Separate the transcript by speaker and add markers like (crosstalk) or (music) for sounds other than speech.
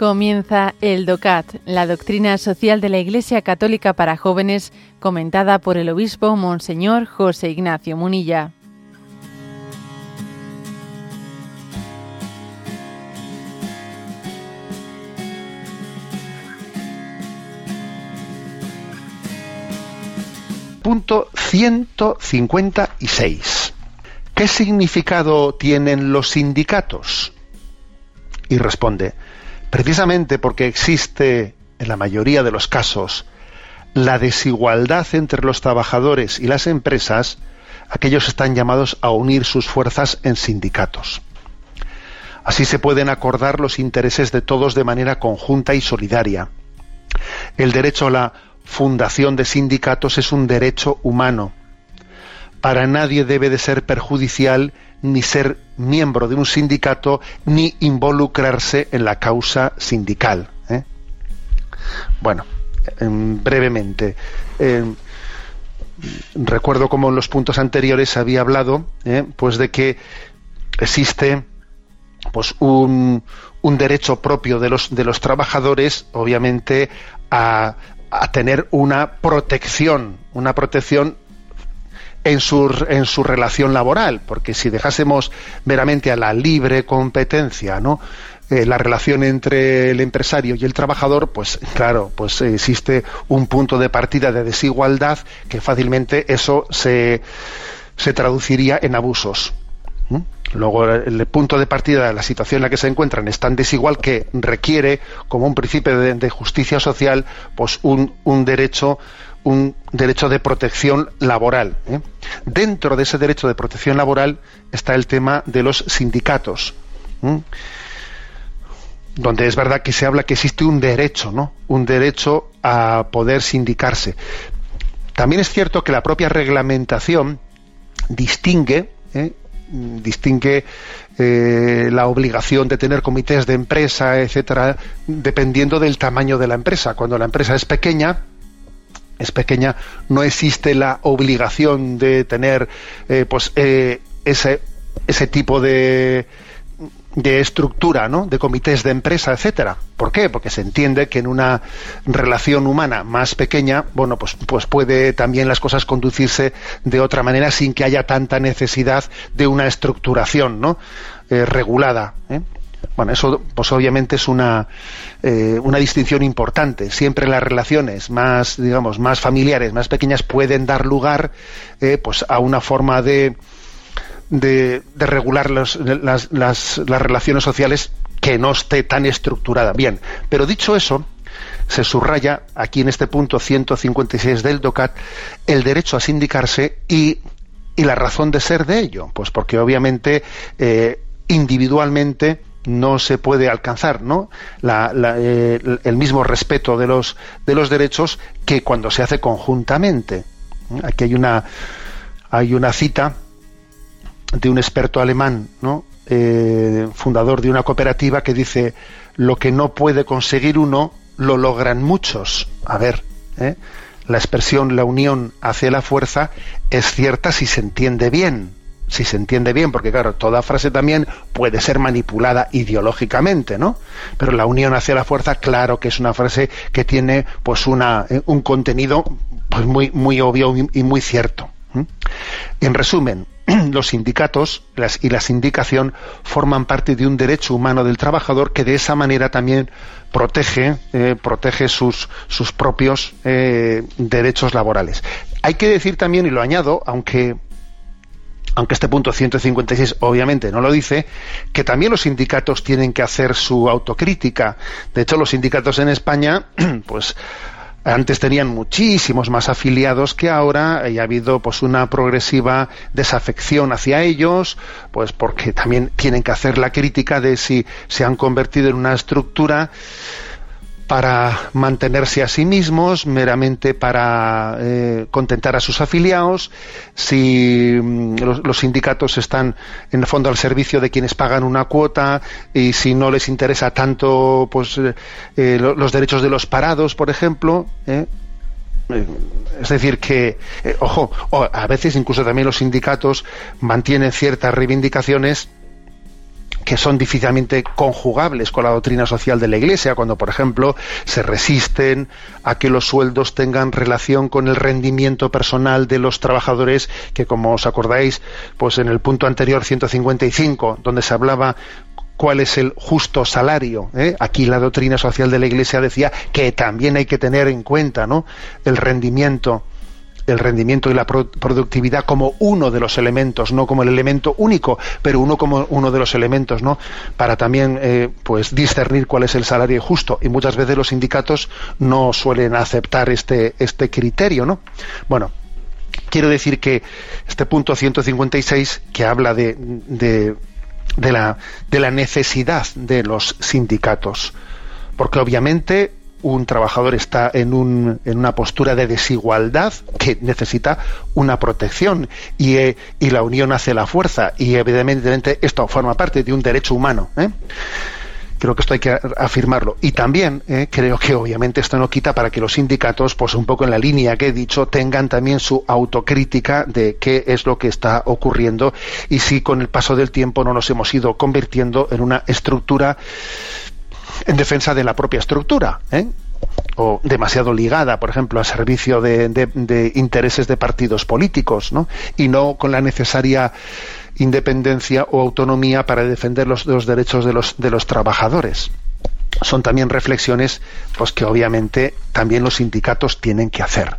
Speaker 1: Comienza el DOCAT, la doctrina social de la Iglesia Católica para jóvenes, comentada por el obispo Monseñor José Ignacio Munilla.
Speaker 2: Punto 156. ¿Qué significado tienen los sindicatos? Y responde, precisamente porque existe en la mayoría de los casos la desigualdad entre los trabajadores y las empresas, aquellos están llamados a unir sus fuerzas en sindicatos. Así se pueden acordar los intereses de todos de manera conjunta y solidaria. El derecho a la fundación de sindicatos es un derecho humano. Para nadie debe de ser perjudicial ni ser miembro de un sindicato ni involucrarse en la causa sindical. ¿eh? Bueno, brevemente. recuerdo como en los puntos anteriores había hablado, ¿eh? pues de que existe pues un, un, derecho propio de los, de los trabajadores, obviamente, a, a tener una protección, una protección en su, en su relación laboral, porque si dejásemos meramente a la libre competencia, ¿no? Eh, la relación entre el empresario y el trabajador, pues claro, pues existe un punto de partida de desigualdad que fácilmente eso se, se traduciría en abusos. Luego, el punto de partida de la situación en la que se encuentran es tan desigual que requiere, como un principio de, justicia social, pues un, un derecho un derecho de protección laboral. ¿eh? Dentro de ese derecho de protección laboral está el tema de los sindicatos, donde es verdad que se habla que existe un derecho, ¿no? Un derecho a poder sindicarse. También es cierto que la propia reglamentación distingue, ¿eh? distingue eh, la obligación de tener comités de empresa, etcétera, dependiendo del tamaño de la empresa. Cuando la empresa es pequeña, es pequeña, no existe la obligación de tener eh, pues eh, ese, ese tipo de, de estructura, ¿no? de comités de empresa, etcétera. ¿Por qué? Porque se entiende que en una relación humana más pequeña, bueno, pues, pues puede también las cosas conducirse de otra manera sin que haya tanta necesidad de una estructuración, ¿no? Eh, regulada. Bueno, eso pues obviamente es una, eh, una distinción importante. Siempre las relaciones más, digamos, más familiares, más pequeñas, pueden dar lugar eh, pues a una forma de, de, regular las, las, las relaciones sociales que no esté tan estructurada. Bien, pero dicho eso, se subraya aquí en este punto 156 del DOCAT el derecho a sindicarse y, y la razón de ser de ello. Pues porque obviamente eh, individualmente no se puede alcanzar ¿no? Eh, el mismo respeto de los, de los derechos que cuando se hace conjuntamente. Aquí hay una, hay una cita de un experto alemán, ¿no? Eh, fundador de una cooperativa, que dice, lo que no puede conseguir uno, lo logran muchos. A ver, ¿eh? la expresión la unión hace la fuerza es cierta si se entiende bien si se entiende bien, porque claro, toda frase también puede ser manipulada ideológicamente, ¿no? Pero la unión hacia la fuerza, claro que es una frase que tiene pues una, eh, un contenido pues muy, muy obvio y muy cierto. En resumen, (clears throat) los sindicatos y la sindicación forman parte de un derecho humano del trabajador que de esa manera también protege, eh, protege sus, sus propios eh, derechos laborales. Hay que decir también, y lo añado, aunque aunque este punto 156 obviamente no lo dice, que también los sindicatos tienen que hacer su autocrítica. De hecho, los sindicatos en España, (clears throat) pues antes tenían muchísimos más afiliados que ahora y ha habido pues una progresiva desafección hacia ellos pues porque también tienen que hacer la crítica de si se han convertido en una estructura para mantenerse a sí mismos, meramente para eh, contentar a sus afiliados, si mm, los, sindicatos están en el fondo al servicio de quienes pagan una cuota y si no les interesa tanto pues eh, eh, los derechos de los parados, por ejemplo, es decir, que, ojo, a veces incluso también los sindicatos mantienen ciertas reivindicaciones que son difícilmente conjugables con la doctrina social de la Iglesia, cuando, por ejemplo, se resisten a que los sueldos tengan relación con el rendimiento personal de los trabajadores, que como os acordáis, pues en el punto anterior 155, donde se hablaba cuál es el justo salario. ¿eh? Aquí la doctrina social de la Iglesia decía que también hay que tener en cuenta ¿no? el rendimiento el rendimiento y la productividad como uno de los elementos, no como el elemento único, pero uno como uno de los elementos, ¿no? Para también, eh, pues, discernir cuál es el salario justo. Y muchas veces los sindicatos no suelen aceptar este, este criterio, ¿no? Bueno, quiero decir que este punto 156, que habla de, de, de, la, de la necesidad de los sindicatos, porque obviamente un trabajador está en, un, en, una postura de desigualdad que necesita una protección y, eh, y, la unión hace la fuerza y evidentemente esto forma parte de un derecho humano. ¿eh? Creo que esto hay que afirmarlo. Y también ¿eh? creo que obviamente esto no quita para que los sindicatos, pues un poco en la línea que he dicho, tengan también su autocrítica de qué es lo que está ocurriendo y si con el paso del tiempo no nos hemos ido convirtiendo en una estructura en defensa de la propia estructura, ¿eh? o demasiado ligada, por ejemplo, al servicio de, intereses de partidos políticos, ¿no? y no con la necesaria independencia o autonomía para defender los, los derechos de los, de los trabajadores. Son también reflexiones pues, que obviamente también los sindicatos tienen que hacer.